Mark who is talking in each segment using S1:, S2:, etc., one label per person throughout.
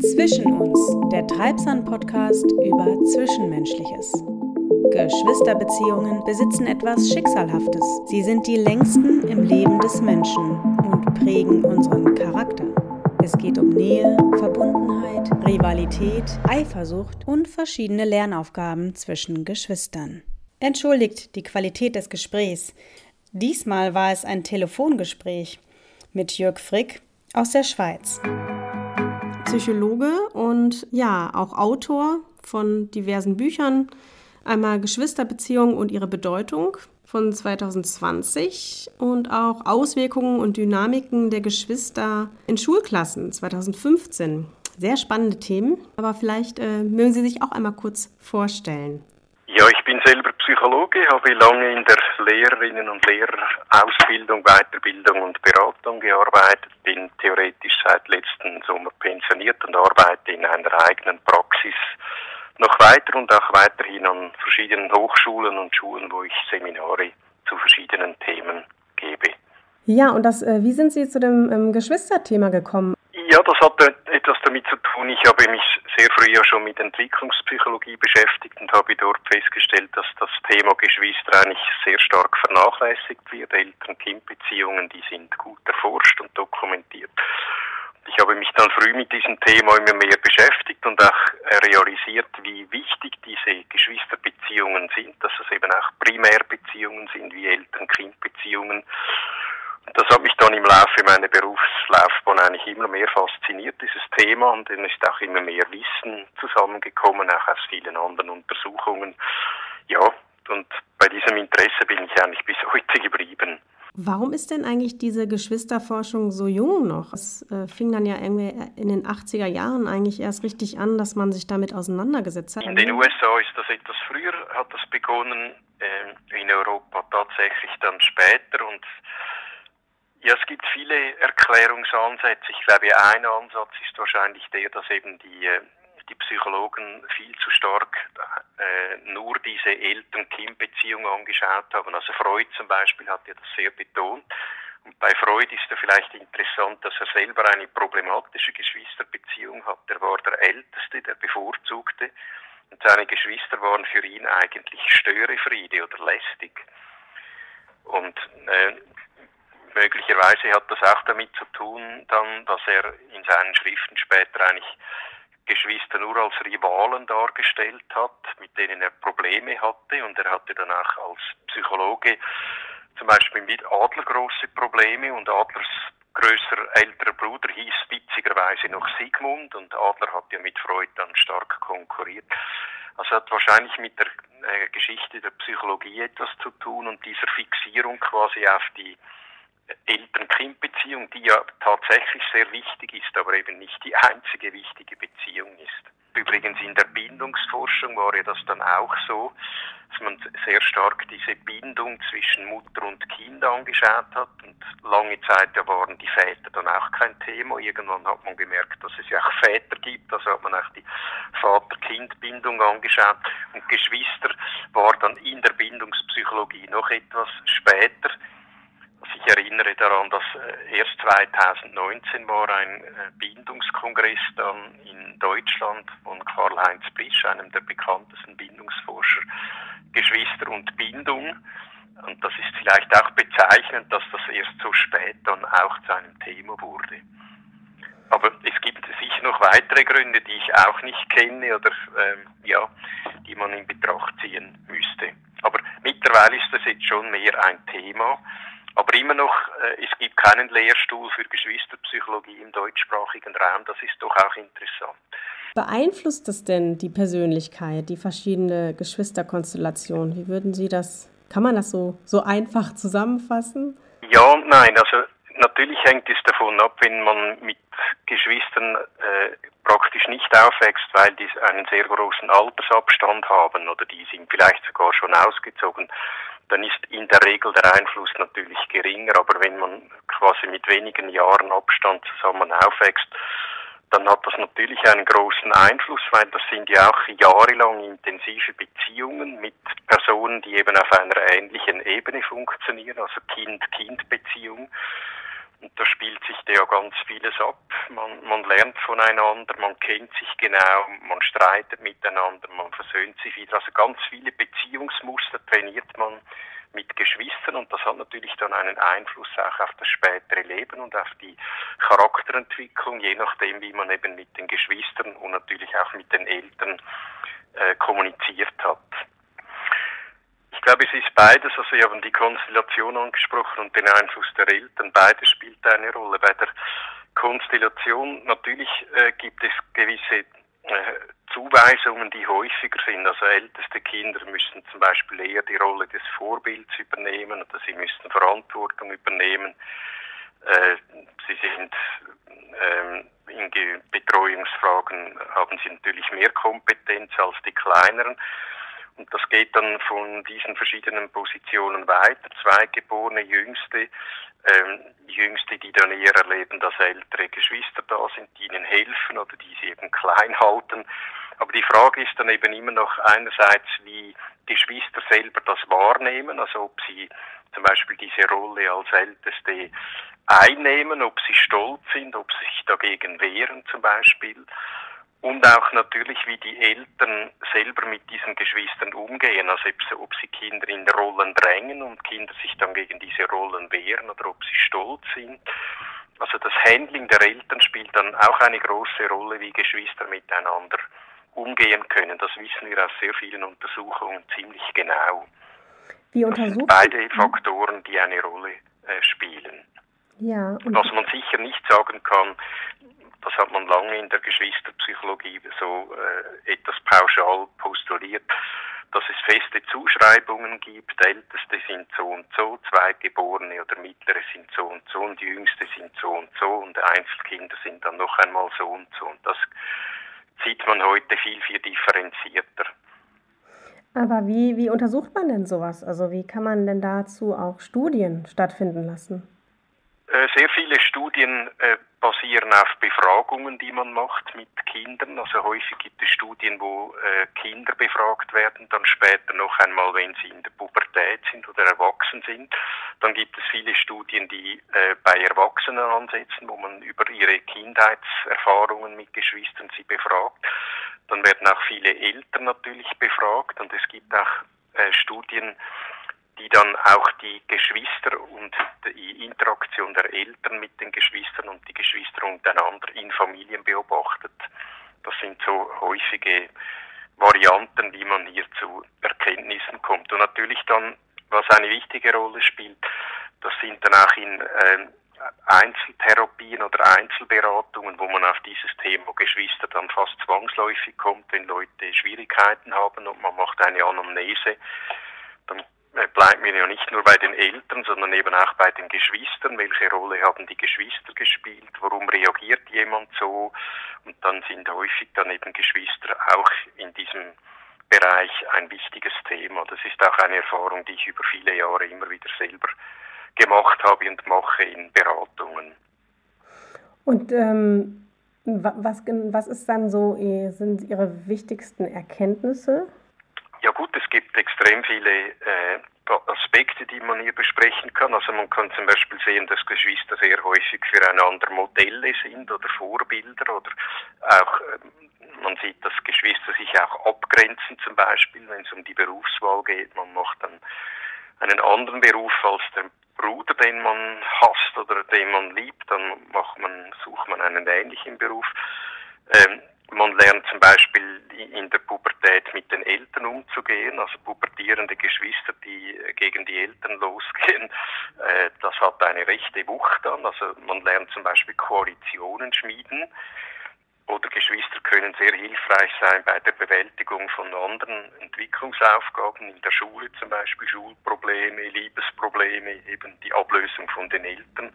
S1: Zwischen uns, der Treibsand-Podcast über Zwischenmenschliches. Geschwisterbeziehungen besitzen etwas Schicksalhaftes. Sie sind die längsten im Leben des Menschen und prägen unseren Charakter. Es geht um Nähe, Verbundenheit, Rivalität, Eifersucht und verschiedene Lernaufgaben zwischen Geschwistern. Entschuldigt die Qualität des Gesprächs. Diesmal war es ein Telefongespräch mit Jörg Frick aus der Schweiz. Psychologe und ja, auch Autor von diversen Büchern. Einmal Geschwisterbeziehungen und ihre Bedeutung von 2020 und auch Auswirkungen und Dynamiken der Geschwister in Schulklassen 2015. Sehr spannende Themen, aber vielleicht äh, mögen Sie sich auch einmal kurz vorstellen.
S2: Ja, ich bin selber Psychologe, habe lange in der Lehrerinnen- und Lehrerausbildung, Weiterbildung und Beratung gearbeitet, bin theoretisch seit letzten Sommer pensioniert und arbeite in einer eigenen Praxis noch weiter und auch weiterhin an verschiedenen Hochschulen und Schulen, wo ich Seminare zu verschiedenen Themen gebe.
S1: Ja, und das, äh, wie sind Sie zu dem ähm, Geschwisterthema gekommen?
S2: Ja, das hat etwas damit zu tun. Ich habe mich sehr früh ja schon mit Entwicklungspsychologie beschäftigt und habe dort festgestellt, dass das Thema Geschwister eigentlich sehr stark vernachlässigt wird. Eltern-Kind-Beziehungen, die sind gut erforscht und dokumentiert. Ich habe mich dann früh mit diesem Thema immer mehr beschäftigt und auch realisiert, wie wichtig diese Geschwisterbeziehungen sind, dass es eben auch Primärbeziehungen sind, wie Eltern-Kind-Beziehungen das hat mich dann im Laufe meiner Berufslaufbahn eigentlich immer mehr fasziniert, dieses Thema, und dann ist auch immer mehr Wissen zusammengekommen, auch aus vielen anderen Untersuchungen. Ja, und bei diesem Interesse bin ich eigentlich bis heute geblieben.
S1: Warum ist denn eigentlich diese Geschwisterforschung so jung noch? Es äh, fing dann ja irgendwie in den 80er Jahren eigentlich erst richtig an, dass man sich damit auseinandergesetzt hat.
S2: In den USA ist das etwas früher, hat das begonnen, äh, in Europa tatsächlich dann später und ja, es gibt viele Erklärungsansätze. Ich glaube, ein Ansatz ist wahrscheinlich der, dass eben die, äh, die Psychologen viel zu stark äh, nur diese Eltern-Kind-Beziehung angeschaut haben. Also Freud zum Beispiel hat ja das sehr betont. Und bei Freud ist ja vielleicht interessant, dass er selber eine problematische Geschwisterbeziehung hat. Er war der Älteste, der Bevorzugte. Und seine Geschwister waren für ihn eigentlich Störefriede oder lästig. Und äh, möglicherweise hat das auch damit zu tun, dann, dass er in seinen Schriften später eigentlich Geschwister nur als Rivalen dargestellt hat, mit denen er Probleme hatte. Und er hatte dann auch als Psychologe zum Beispiel mit Adler große Probleme. Und Adlers größer älterer Bruder hieß witzigerweise noch Sigmund. Und Adler hat ja mit Freud dann stark konkurriert. Also hat wahrscheinlich mit der äh, Geschichte der Psychologie etwas zu tun und dieser Fixierung quasi auf die Eltern-Kind-Beziehung, die ja tatsächlich sehr wichtig ist, aber eben nicht die einzige wichtige Beziehung ist. Übrigens in der Bindungsforschung war ja das dann auch so, dass man sehr stark diese Bindung zwischen Mutter und Kind angeschaut hat und lange Zeit ja waren die Väter dann auch kein Thema. Irgendwann hat man gemerkt, dass es ja auch Väter gibt, also hat man auch die Vater-Kind-Bindung angeschaut und Geschwister war dann in der Bindungspsychologie noch etwas später ich erinnere daran, dass äh, erst 2019 war ein äh, Bindungskongress dann in Deutschland von Karl-Heinz Blisch, einem der bekanntesten Bindungsforscher, Geschwister und Bindung. Und das ist vielleicht auch bezeichnend, dass das erst so spät dann auch zu einem Thema wurde. Aber es gibt sicher noch weitere Gründe, die ich auch nicht kenne oder ähm, ja, die man in Betracht ziehen müsste. Aber mittlerweile ist das jetzt schon mehr ein Thema. Aber immer noch, äh, es gibt keinen Lehrstuhl für Geschwisterpsychologie im deutschsprachigen Raum. Das ist doch auch interessant.
S1: Beeinflusst das denn die Persönlichkeit, die verschiedene Geschwisterkonstellation? Wie würden Sie das, kann man das so, so einfach zusammenfassen?
S2: Ja und nein. Also natürlich hängt es davon ab, wenn man mit Geschwistern äh, praktisch nicht aufwächst, weil die einen sehr großen Altersabstand haben oder die sind vielleicht sogar schon ausgezogen dann ist in der Regel der Einfluss natürlich geringer, aber wenn man quasi mit wenigen Jahren Abstand zusammen aufwächst, dann hat das natürlich einen großen Einfluss, weil das sind ja auch jahrelang intensive Beziehungen mit Personen, die eben auf einer ähnlichen Ebene funktionieren, also Kind-Kind-Beziehung. Da spielt sich ja ganz vieles ab. Man, man lernt voneinander, man kennt sich genau, man streitet miteinander, man versöhnt sich wieder. Also ganz viele Beziehungsmuster trainiert man mit Geschwistern und das hat natürlich dann einen Einfluss auch auf das spätere Leben und auf die Charakterentwicklung, je nachdem, wie man eben mit den Geschwistern und natürlich auch mit den Eltern äh, kommuniziert hat. Ich glaube, es ist beides. Also, Sie haben die Konstellation angesprochen und den Einfluss der Eltern. Beides spielt eine Rolle. Bei der Konstellation natürlich äh, gibt es gewisse äh, Zuweisungen, die häufiger sind. Also älteste Kinder müssen zum Beispiel eher die Rolle des Vorbilds übernehmen oder sie müssen Verantwortung übernehmen. Äh, sie sind ähm, in Betreuungsfragen haben sie natürlich mehr Kompetenz als die kleineren. Das geht dann von diesen verschiedenen Positionen weiter. Zweigeborene, Jüngste, ähm, Jüngste, die dann eher erleben, dass ältere Geschwister da sind, die ihnen helfen oder die sie eben klein halten. Aber die Frage ist dann eben immer noch einerseits, wie Geschwister selber das wahrnehmen, also ob sie zum Beispiel diese Rolle als Älteste einnehmen, ob sie stolz sind, ob sie sich dagegen wehren zum Beispiel und auch natürlich, wie die Eltern selber mit diesen Geschwistern umgehen, also ob sie Kinder in Rollen drängen und Kinder sich dann gegen diese Rollen wehren oder ob sie stolz sind. Also das Handling der Eltern spielt dann auch eine große Rolle, wie Geschwister miteinander umgehen können. Das wissen wir aus sehr vielen Untersuchungen ziemlich genau. Wie untersuchen? Das sind beide Faktoren, die eine Rolle äh, spielen. Ja, Was man sicher nicht sagen kann, das hat man lange in der Geschwisterpsychologie so äh, etwas pauschal postuliert, dass es feste Zuschreibungen gibt, Älteste sind so und so, Zweitgeborene oder Mittlere sind so und so und die Jüngste sind so und so und Einzelkinder sind dann noch einmal so und so. Und das sieht man heute viel, viel differenzierter.
S1: Aber wie, wie untersucht man denn sowas? Also wie kann man denn dazu auch Studien stattfinden lassen?
S2: Äh, sehr viele Studien äh, basieren auf Befragungen, die man macht mit Kindern. Also häufig gibt es Studien, wo äh, Kinder befragt werden, dann später noch einmal, wenn sie in der Pubertät sind oder erwachsen sind. Dann gibt es viele Studien, die bei Erwachsenen ansetzen, wo man über ihre Kindheitserfahrungen mit Geschwistern sie befragt. Dann werden auch viele Eltern natürlich befragt und es gibt auch Studien, die dann auch die Geschwister und die Interaktion der Eltern mit den Geschwistern und die Geschwister untereinander in Familien beobachtet. Das sind so häufige Varianten, wie man hier zu Erkenntnissen kommt. Und natürlich dann, was eine wichtige Rolle spielt, das sind dann auch in äh, Einzeltherapien oder Einzelberatungen, wo man auf dieses Thema Geschwister dann fast zwangsläufig kommt, wenn Leute Schwierigkeiten haben und man macht eine Anamnese, dann bleibt mir ja nicht nur bei den Eltern, sondern eben auch bei den Geschwistern. Welche Rolle haben die Geschwister gespielt? Warum reagiert jemand so? Und dann sind häufig dann eben Geschwister auch in diesem Bereich ein wichtiges Thema. Das ist auch eine Erfahrung, die ich über viele Jahre immer wieder selber gemacht habe und mache in Beratungen.
S1: Und ähm, was, was ist dann so, sind Ihre wichtigsten Erkenntnisse?
S2: Ja gut, es gibt extrem viele äh, Aspekte, die man hier besprechen kann. Also man kann zum Beispiel sehen, dass Geschwister sehr häufig füreinander Modelle sind oder Vorbilder oder auch äh, man sieht, dass Geschwister sich auch abgrenzen zum Beispiel, wenn es um die Berufswahl geht. Man macht dann einen anderen Beruf als der Bruder, den man hasst oder den man liebt, dann macht man, sucht man einen ähnlichen Beruf. Ähm, man lernt zum Beispiel in der Pubertät mit den Eltern umzugehen, also pubertierende Geschwister, die gegen die Eltern losgehen. Äh, das hat eine rechte Wucht dann. Also man lernt zum Beispiel Koalitionen schmieden. Oder Geschwister können sehr hilfreich sein bei der Bewältigung von anderen Entwicklungsaufgaben in der Schule, zum Beispiel Schulprobleme, Liebesprobleme, eben die Ablösung von den Eltern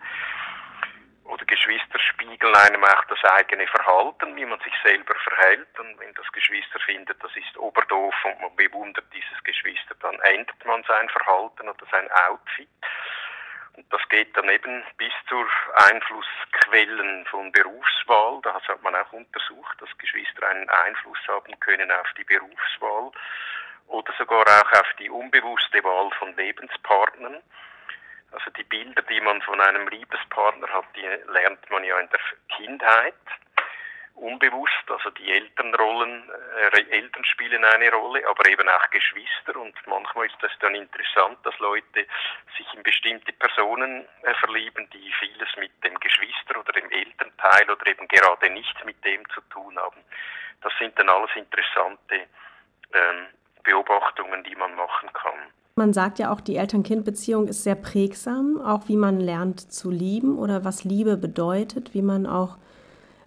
S2: oder Geschwister spiegeln einem auch das eigene Verhalten, wie man sich selber verhält. Und wenn das Geschwister findet, das ist oberdoof und man bewundert dieses Geschwister, dann ändert man sein Verhalten oder sein Outfit. Und das geht dann eben bis zur Einflussquellen von Berufswahl. Das hat man auch untersucht, dass Geschwister einen Einfluss haben können auf die Berufswahl oder sogar auch auf die unbewusste Wahl von Lebenspartnern. Also die Bilder, die man von einem Liebespartner hat, die lernt man ja in der Kindheit unbewusst, also die Elternrollen, äh, Eltern spielen eine Rolle, aber eben auch Geschwister und manchmal ist das dann interessant, dass Leute sich in bestimmte Personen äh, verlieben, die vieles mit dem Geschwister oder dem Elternteil oder eben gerade nichts mit dem zu tun haben. Das sind dann alles interessante ähm, Beobachtungen, die man machen kann.
S1: Man sagt ja auch, die Eltern-Kind-Beziehung ist sehr prägsam, auch wie man lernt zu lieben oder was Liebe bedeutet, wie man auch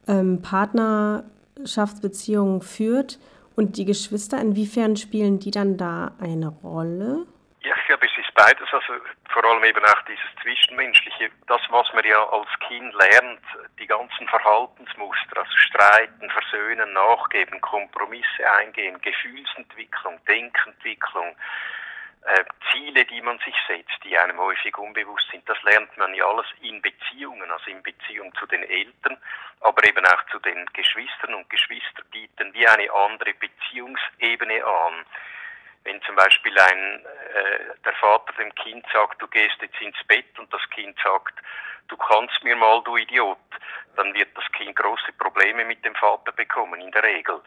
S1: ähm, Partnerschaftsbeziehungen führt. Und die Geschwister, inwiefern spielen die dann da eine Rolle?
S2: Ja, ich glaube, es ist beides. Also vor allem eben auch dieses Zwischenmenschliche. Das, was man ja als Kind lernt, die ganzen Verhaltensmuster, also streiten, versöhnen, nachgeben, Kompromisse eingehen, Gefühlsentwicklung, Denkentwicklung, äh, Ziele, die man sich setzt, die einem häufig unbewusst sind, das lernt man ja alles in Beziehungen, also in Beziehung zu den Eltern, aber eben auch zu den Geschwistern und Geschwister bieten wie eine andere Beziehungsebene an. Wenn zum Beispiel ein, äh, der Vater dem Kind sagt, du gehst jetzt ins Bett und das Kind sagt, du kannst mir mal, du Idiot, dann wird das Kind große Probleme mit dem Vater bekommen, in der Regel.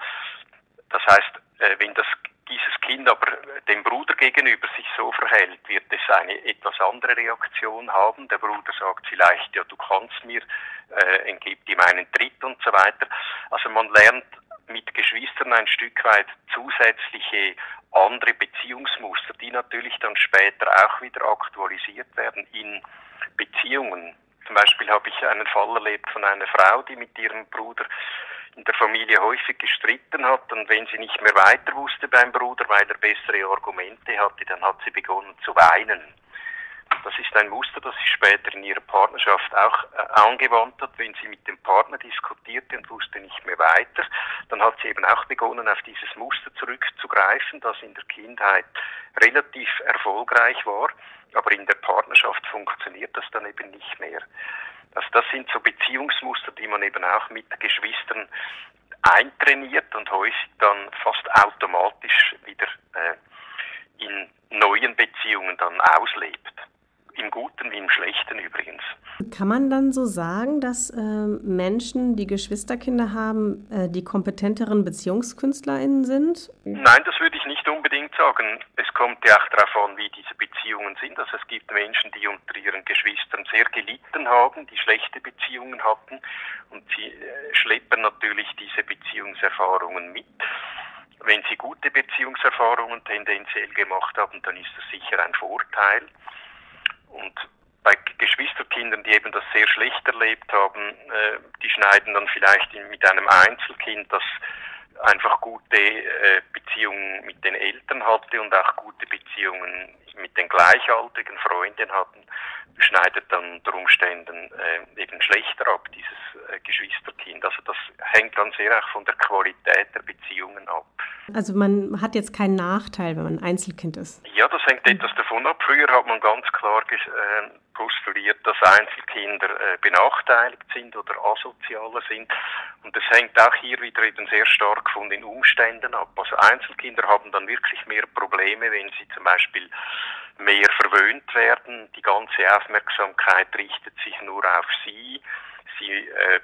S2: Das heißt, äh, wenn das dieses Kind aber dem Bruder gegenüber sich so verhält, wird es eine etwas andere Reaktion haben. Der Bruder sagt vielleicht, ja, du kannst mir, äh, gibt ihm einen Tritt und so weiter. Also man lernt mit Geschwistern ein Stück weit zusätzliche andere Beziehungsmuster, die natürlich dann später auch wieder aktualisiert werden in Beziehungen. Zum Beispiel habe ich einen Fall erlebt von einer Frau, die mit ihrem Bruder in der Familie häufig gestritten hat und wenn sie nicht mehr weiter wusste beim Bruder, weil er bessere Argumente hatte, dann hat sie begonnen zu weinen. Das ist ein Muster, das sie später in ihrer Partnerschaft auch äh, angewandt hat, wenn sie mit dem Partner diskutierte und wusste nicht mehr weiter. Dann hat sie eben auch begonnen, auf dieses Muster zurückzugreifen, das in der Kindheit relativ erfolgreich war, aber in der Partnerschaft funktioniert das dann eben nicht mehr. Also das sind so Beziehungsmuster, die man eben auch mit Geschwistern eintrainiert und häufig dann fast automatisch wieder äh, in neuen Beziehungen dann auslebt. Im Guten wie im Schlechten übrigens.
S1: Kann man dann so sagen, dass äh, Menschen, die Geschwisterkinder haben, äh, die kompetenteren BeziehungskünstlerInnen sind?
S2: Nein, das würde ich nicht unbedingt sagen. Es kommt ja auch darauf an, wie diese Beziehungen sind. Also es gibt Menschen, die unter ihren Geschwistern sehr gelitten haben, die schlechte Beziehungen hatten und sie äh, schleppen natürlich diese Beziehungserfahrungen mit. Wenn sie gute Beziehungserfahrungen tendenziell gemacht haben, dann ist das sicher ein Vorteil. Und bei Geschwisterkindern, die eben das sehr schlecht erlebt haben, äh, die schneiden dann vielleicht mit einem Einzelkind, das einfach gute äh, Beziehungen mit den Eltern hatte und auch gute Beziehungen mit den gleichaltrigen Freunden hatten, schneidet dann unter Umständen äh, eben schlechter ab, dieses äh, Geschwisterkind. Also das hängt dann sehr auch von der Qualität der Beziehungen ab.
S1: Also man hat jetzt keinen Nachteil, wenn man Einzelkind ist?
S2: Ja, das hängt etwas davon ab. Früher hat man ganz klar äh, postuliert, dass Einzelkinder äh, benachteiligt sind oder asozialer sind. Und das hängt auch hier wieder eben sehr stark von den Umständen ab. Also Einzelkinder haben dann wirklich mehr Probleme, wenn sie zum Beispiel mehr verwöhnt werden. Die ganze Aufmerksamkeit richtet sich nur auf sie. Sie äh,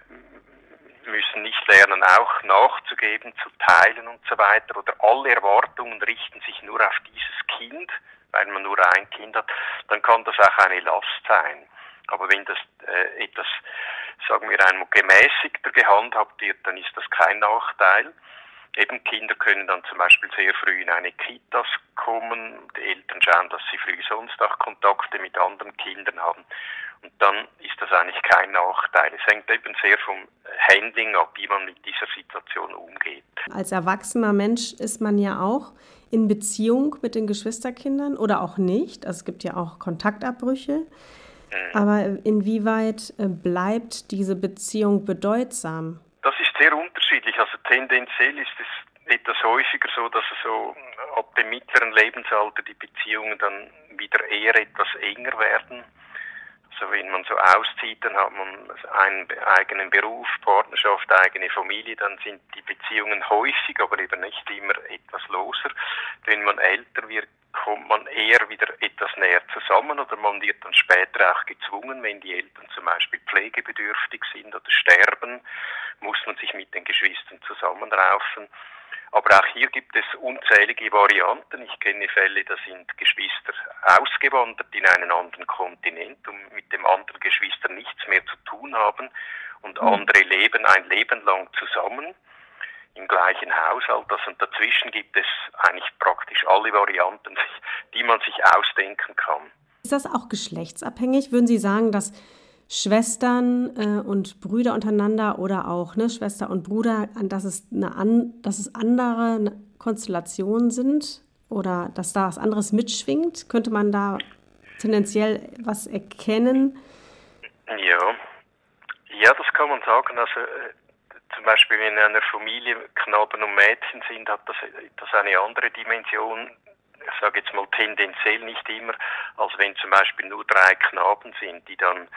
S2: müssen nicht lernen, auch nachzugeben, zu teilen und so weiter. Oder alle Erwartungen richten sich nur auf dieses Kind, weil man nur ein Kind hat. Dann kann das auch eine Last sein. Aber wenn das äh, etwas, sagen wir einmal, gemäßigter gehandhabt wird, dann ist das kein Nachteil. Eben Kinder können dann zum Beispiel sehr früh in eine Kitas kommen. Die Eltern schauen, dass sie früh sonst auch Kontakte mit anderen Kindern haben. Und dann ist das eigentlich kein Nachteil. Es hängt eben sehr vom Handling ab, wie man mit dieser Situation umgeht.
S1: Als erwachsener Mensch ist man ja auch in Beziehung mit den Geschwisterkindern oder auch nicht. Also es gibt ja auch Kontaktabbrüche. Mhm. Aber inwieweit äh, bleibt diese Beziehung bedeutsam?
S2: Unterschiedlich. Also tendenziell ist es etwas häufiger so, dass so ab dem mittleren Lebensalter die Beziehungen dann wieder eher etwas enger werden. Also wenn man so auszieht, dann hat man einen eigenen Beruf, Partnerschaft, eigene Familie, dann sind die Beziehungen häufig, aber eben nicht immer etwas loser. Wenn man älter wird, kommt man eher wieder etwas näher zusammen oder man wird dann später auch gezwungen, wenn die Eltern zum Beispiel pflegebedürftig sind oder sterben, muss man sich mit den Geschwistern zusammenraufen. Aber auch hier gibt es unzählige Varianten. Ich kenne Fälle, da sind Geschwister ausgewandert in einen anderen Kontinent und mit dem anderen Geschwister nichts mehr zu tun haben und mhm. andere leben ein Leben lang zusammen im gleichen Haushalt. Also dazwischen gibt es eigentlich praktisch alle Varianten, die man sich ausdenken kann.
S1: Ist das auch geschlechtsabhängig? Würden Sie sagen, dass Schwestern äh, und Brüder untereinander oder auch ne, Schwester und Bruder, dass es, eine an, dass es andere Konstellationen sind oder dass da was anderes mitschwingt? Könnte man da tendenziell was erkennen?
S2: Ja, ja, das kann man sagen. Also äh, zum Beispiel wenn in einer Familie Knaben und Mädchen sind, hat das, das eine andere Dimension. Ich sage jetzt mal tendenziell nicht immer, als wenn zum Beispiel nur drei Knaben sind, die dann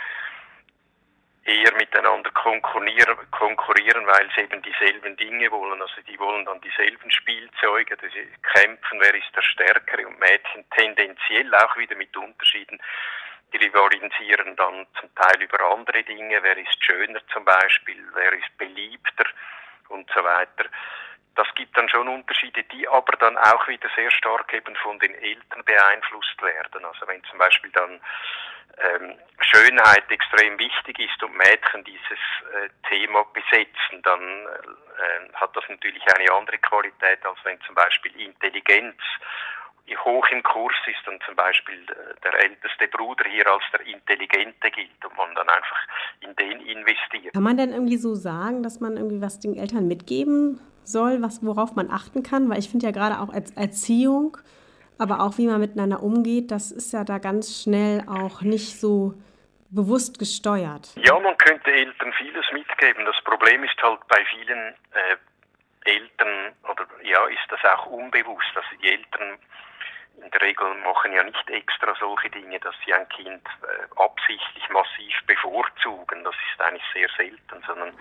S2: eher miteinander konkurrieren, konkurrieren, weil sie eben dieselben Dinge wollen. Also die wollen dann dieselben Spielzeuge, sie kämpfen, wer ist der Stärkere? Und Mädchen tendenziell auch wieder mit Unterschieden. Die rivalisieren dann zum Teil über andere Dinge, wer ist schöner zum Beispiel, wer ist beliebter? Und so weiter. Das gibt dann schon Unterschiede, die aber dann auch wieder sehr stark eben von den Eltern beeinflusst werden. Also wenn zum Beispiel dann ähm, Schönheit extrem wichtig ist und Mädchen dieses äh, Thema besetzen, dann äh, hat das natürlich eine andere Qualität, als wenn zum Beispiel Intelligenz hoch im Kurs ist und zum Beispiel äh, der älteste Bruder hier als der Intelligente gilt und man dann einfach in den investiert.
S1: Kann man denn irgendwie so sagen, dass man irgendwie was den Eltern mitgeben soll, was, worauf man achten kann? Weil ich finde ja gerade auch als Erziehung, aber auch wie man miteinander umgeht, das ist ja da ganz schnell auch nicht so bewusst gesteuert.
S2: Ja, man könnte Eltern vieles mitgeben. Das Problem ist halt bei vielen äh, Eltern oder ja, ist das auch unbewusst. Also die Eltern in der Regel machen ja nicht extra solche Dinge, dass sie ein Kind äh, absichtlich massiv bevorzugen. Das ist eigentlich sehr selten, sondern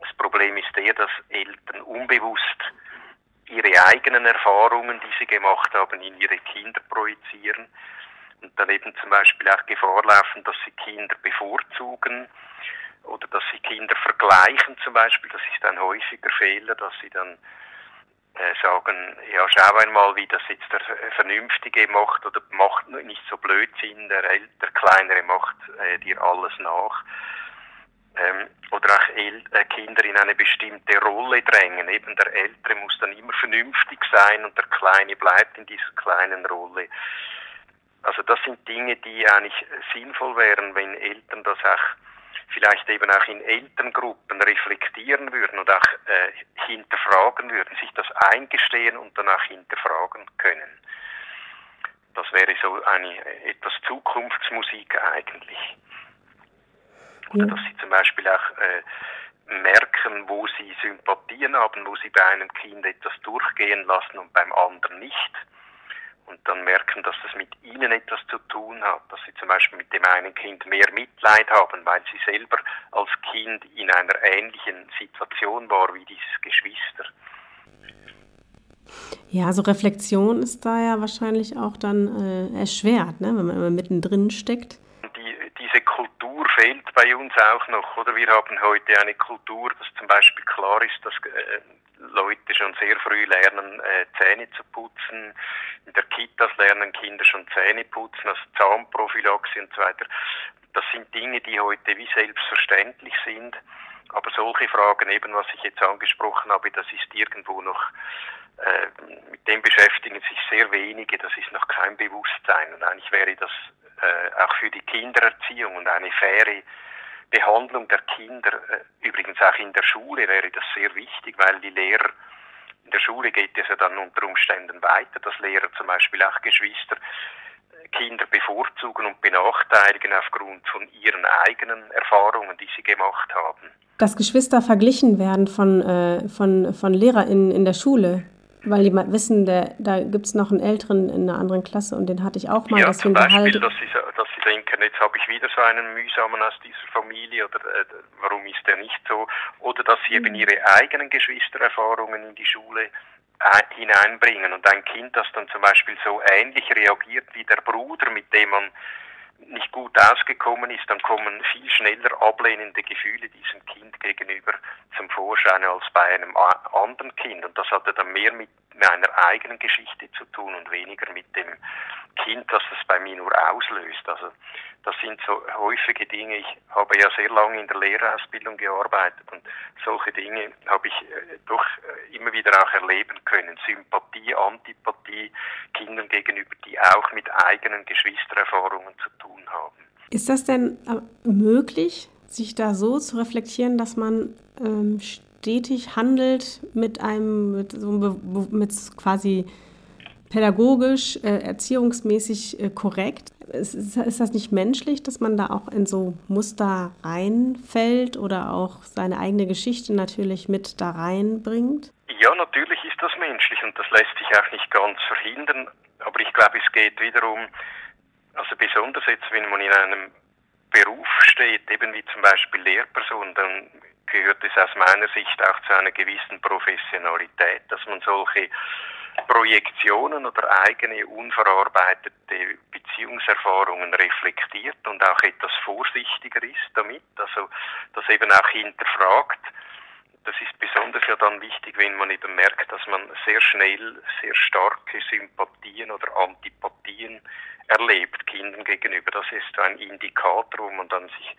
S2: das Problem ist eher, dass Eltern unbewusst ihre eigenen Erfahrungen, die sie gemacht haben, in ihre Kinder projizieren und dann eben zum Beispiel auch Gefahr laufen, dass sie Kinder bevorzugen oder dass sie Kinder vergleichen zum Beispiel. Das ist ein häufiger Fehler, dass sie dann sagen, ja, schau einmal, wie das jetzt der Vernünftige macht oder macht nicht so Blödsinn, der, der Kleinere macht äh, dir alles nach. Ähm, oder auch El äh, Kinder in eine bestimmte Rolle drängen. Eben der Ältere muss dann immer vernünftig sein und der Kleine bleibt in dieser kleinen Rolle. Also das sind Dinge, die eigentlich sinnvoll wären, wenn Eltern das auch vielleicht eben auch in Elterngruppen reflektieren würden und auch äh, hinterfragen würden, sich das eingestehen und danach hinterfragen können. Das wäre so eine etwas Zukunftsmusik eigentlich. Oder dass sie zum Beispiel auch äh, merken, wo sie Sympathien haben, wo sie bei einem Kind etwas durchgehen lassen und beim anderen nicht und dann merken, dass das mit ihnen etwas hat, dass sie zum Beispiel mit dem einen Kind mehr Mitleid haben, weil sie selber als Kind in einer ähnlichen Situation war wie dieses Geschwister.
S1: Ja, also Reflexion ist da ja wahrscheinlich auch dann äh, erschwert, ne? wenn man immer mittendrin steckt.
S2: Die, diese Kultur fehlt bei uns auch noch, oder? Wir haben heute eine Kultur, dass zum Beispiel klar ist, dass äh, Leute schon sehr früh lernen, äh, Zähne zu putzen. In der Kitas lernen Kinder schon Zähne putzen, also Zahnprophylaxe und so weiter. Das sind Dinge, die heute wie selbstverständlich sind. Aber solche Fragen, eben was ich jetzt angesprochen habe, das ist irgendwo noch, äh, mit dem beschäftigen sich sehr wenige, das ist noch kein Bewusstsein. Und eigentlich wäre das äh, auch für die Kindererziehung und eine faire Behandlung der Kinder, äh, übrigens auch in der Schule wäre das sehr wichtig, weil die Lehrer, in der Schule geht es ja dann unter Umständen weiter, dass Lehrer zum Beispiel auch Geschwister äh, Kinder bevorzugen und benachteiligen aufgrund von ihren eigenen Erfahrungen, die sie gemacht haben.
S1: Dass Geschwister verglichen werden von, äh, von, von LehrerInnen in der Schule, weil die wissen, der, da gibt es noch einen Älteren in einer anderen Klasse und den hatte ich auch mal.
S2: Ja, zum Beispiel, dass sie, dass sie denken, jetzt habe ich wieder so einen mühsamen aus dieser Familie oder äh, warum ist der nicht so? Oder dass sie eben mhm. ihre eigenen Geschwistererfahrungen in die Schule hineinbringen. Und ein Kind, das dann zum Beispiel so ähnlich reagiert wie der Bruder, mit dem man nicht gut ausgekommen ist, dann kommen viel schneller ablehnende Gefühle diesem Kind gegenüber zum Vorschein als bei einem anderen Kind. Und das hatte dann mehr mit meiner eigenen Geschichte zu tun und weniger mit dem Kind, das das bei mir nur auslöst. Also das sind so häufige Dinge. Ich habe ja sehr lange in der Lehrerausbildung gearbeitet und solche Dinge habe ich äh, doch äh, immer wieder auch erleben können. Sympathie, Antipathie Kindern gegenüber, die auch mit eigenen Geschwistererfahrungen zu tun haben.
S1: Ist das denn äh, möglich, sich da so zu reflektieren, dass man ähm, stetig handelt mit einem, mit, so, mit quasi pädagogisch, äh, erziehungsmäßig äh, korrekt. Ist, ist, das nicht menschlich, dass man da auch in so Muster reinfällt oder auch seine eigene Geschichte natürlich mit da reinbringt?
S2: Ja, natürlich ist das menschlich und das lässt sich auch nicht ganz verhindern. Aber ich glaube, es geht wiederum, also besonders jetzt, wenn man in einem Beruf steht, eben wie zum Beispiel Lehrperson, dann gehört es aus meiner Sicht auch zu einer gewissen Professionalität, dass man solche Projektionen oder eigene unverarbeitete Beziehungserfahrungen reflektiert und auch etwas vorsichtiger ist damit, also das eben auch hinterfragt. Das ist besonders ja dann wichtig, wenn man eben merkt, dass man sehr schnell sehr starke Sympathien oder Antipathien erlebt Kindern gegenüber. Das ist ein Indikator, wo man dann sich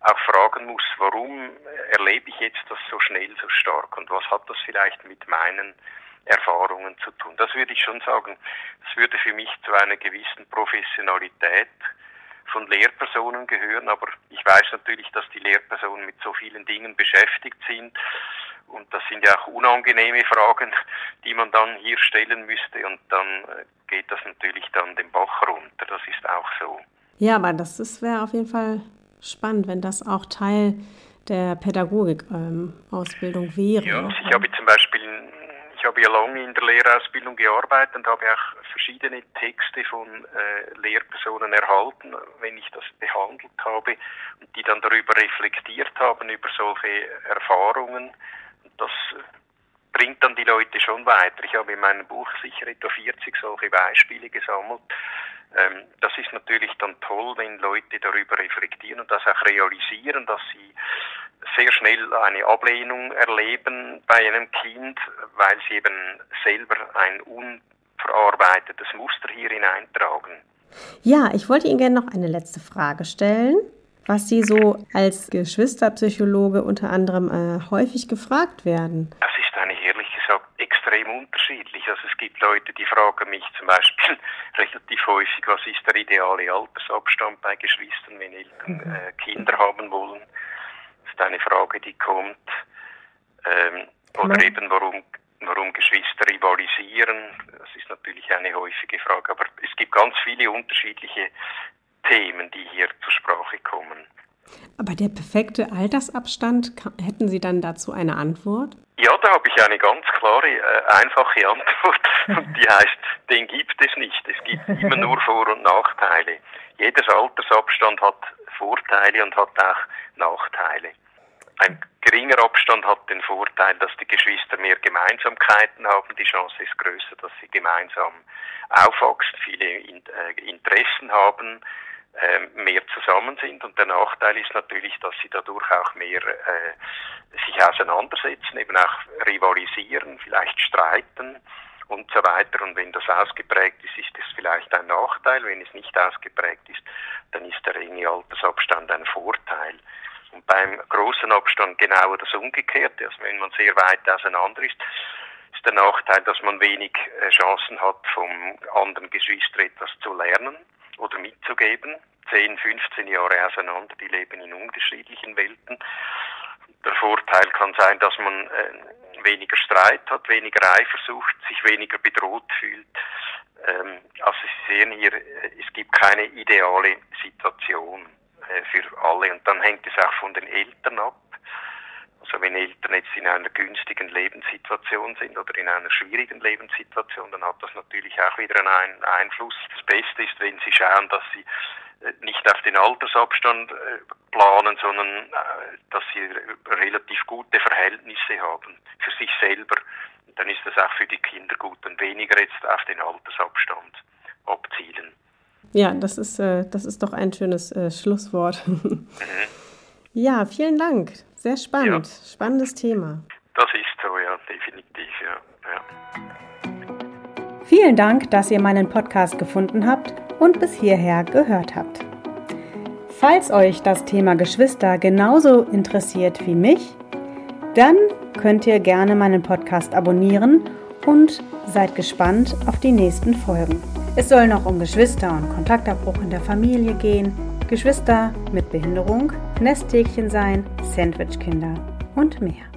S2: auch fragen muss, warum erlebe ich jetzt das so schnell, so stark und was hat das vielleicht mit meinen Erfahrungen zu tun. Das würde ich schon sagen, das würde für mich zu einer gewissen Professionalität von Lehrpersonen gehören, aber ich weiß natürlich, dass die Lehrpersonen mit so vielen Dingen beschäftigt sind und das sind ja auch unangenehme Fragen, die man dann hier stellen müsste und dann äh, geht das natürlich dann den Bach runter, das ist auch so.
S1: Ja, aber das wäre auf jeden Fall spannend, wenn das auch Teil der Pädagogik-Ausbildung ähm, wäre.
S2: Ja, also ich habe zum Beispiel ich habe ja lange in der Lehrausbildung gearbeitet und habe auch verschiedene Texte von äh, Lehrpersonen erhalten, wenn ich das behandelt habe und die dann darüber reflektiert haben, über solche Erfahrungen. Und das bringt dann die Leute schon weiter. Ich habe in meinem Buch sicher etwa 40 solche Beispiele gesammelt. Ähm, das ist natürlich dann toll, wenn Leute darüber reflektieren und das auch realisieren, dass sie sehr schnell eine Ablehnung erleben bei einem Kind, weil sie eben selber ein unverarbeitetes Muster hier hineintragen.
S1: Ja, ich wollte Ihnen gerne noch eine letzte Frage stellen, was Sie so als Geschwisterpsychologe unter anderem äh, häufig gefragt werden.
S2: Das ist eine ehrlich gesagt extrem unterschiedlich. Also es gibt Leute, die fragen mich zum Beispiel relativ häufig, was ist der ideale Altersabstand bei Geschwistern, wenn Eltern mhm. äh, Kinder haben wollen eine Frage, die kommt. Ähm, oder eben, warum, warum Geschwister rivalisieren. Das ist natürlich eine häufige Frage. Aber es gibt ganz viele unterschiedliche Themen, die hier zur Sprache kommen.
S1: Aber der perfekte Altersabstand, hätten Sie dann dazu eine Antwort?
S2: Ja, da habe ich eine ganz klare, äh, einfache Antwort. Und die heißt, den gibt es nicht. Es gibt immer nur Vor- und Nachteile. Jeder Altersabstand hat Vorteile und hat auch Nachteile. Ein geringer Abstand hat den Vorteil, dass die Geschwister mehr Gemeinsamkeiten haben. Die Chance ist größer, dass sie gemeinsam aufwachsen, viele äh, Interessen haben, ähm, mehr zusammen sind. Und der Nachteil ist natürlich, dass sie dadurch auch mehr äh, sich auseinandersetzen, eben auch rivalisieren, vielleicht streiten und so weiter. Und wenn das ausgeprägt ist, ist es vielleicht ein Nachteil. Wenn es nicht ausgeprägt ist, dann ist der enge Altersabstand ein Vorteil. Und beim großen Abstand genau das Umgekehrte. Also wenn man sehr weit auseinander ist, ist der Nachteil, dass man wenig äh, Chancen hat, vom anderen Geschwister etwas zu lernen oder mitzugeben. 10, 15 Jahre auseinander, die leben in unterschiedlichen Welten. Der Vorteil kann sein, dass man äh, weniger Streit hat, weniger Eifersucht, sich weniger bedroht fühlt. Ähm, also Sie sehen hier, äh, es gibt keine ideale Situation. Äh, für alle. Und dann hängt es auch von den Eltern ab. Also wenn Eltern jetzt in einer günstigen Lebenssituation sind oder in einer schwierigen Lebenssituation, dann hat das natürlich auch wieder einen Einfluss. Das Beste ist, wenn sie schauen, dass sie äh, nicht auf den Altersabstand äh, planen, sondern dass sie relativ gute Verhältnisse haben für sich selber dann ist das auch für die Kinder gut und weniger jetzt auf den Altersabstand abzielen.
S3: Ja, das ist, äh, das ist doch ein schönes äh, Schlusswort. mhm. Ja, vielen Dank. Sehr spannend. Ja. Spannendes Thema.
S2: Das ist so, ja, definitiv, ja.
S3: ja. Vielen Dank, dass ihr meinen Podcast gefunden habt und bis hierher gehört habt. Falls euch das Thema Geschwister genauso interessiert wie mich, dann könnt ihr gerne meinen Podcast abonnieren und seid gespannt auf die nächsten Folgen. Es soll noch um Geschwister und Kontaktabbruch in der Familie gehen, Geschwister mit Behinderung, Nesthäkchen sein, Sandwichkinder und mehr.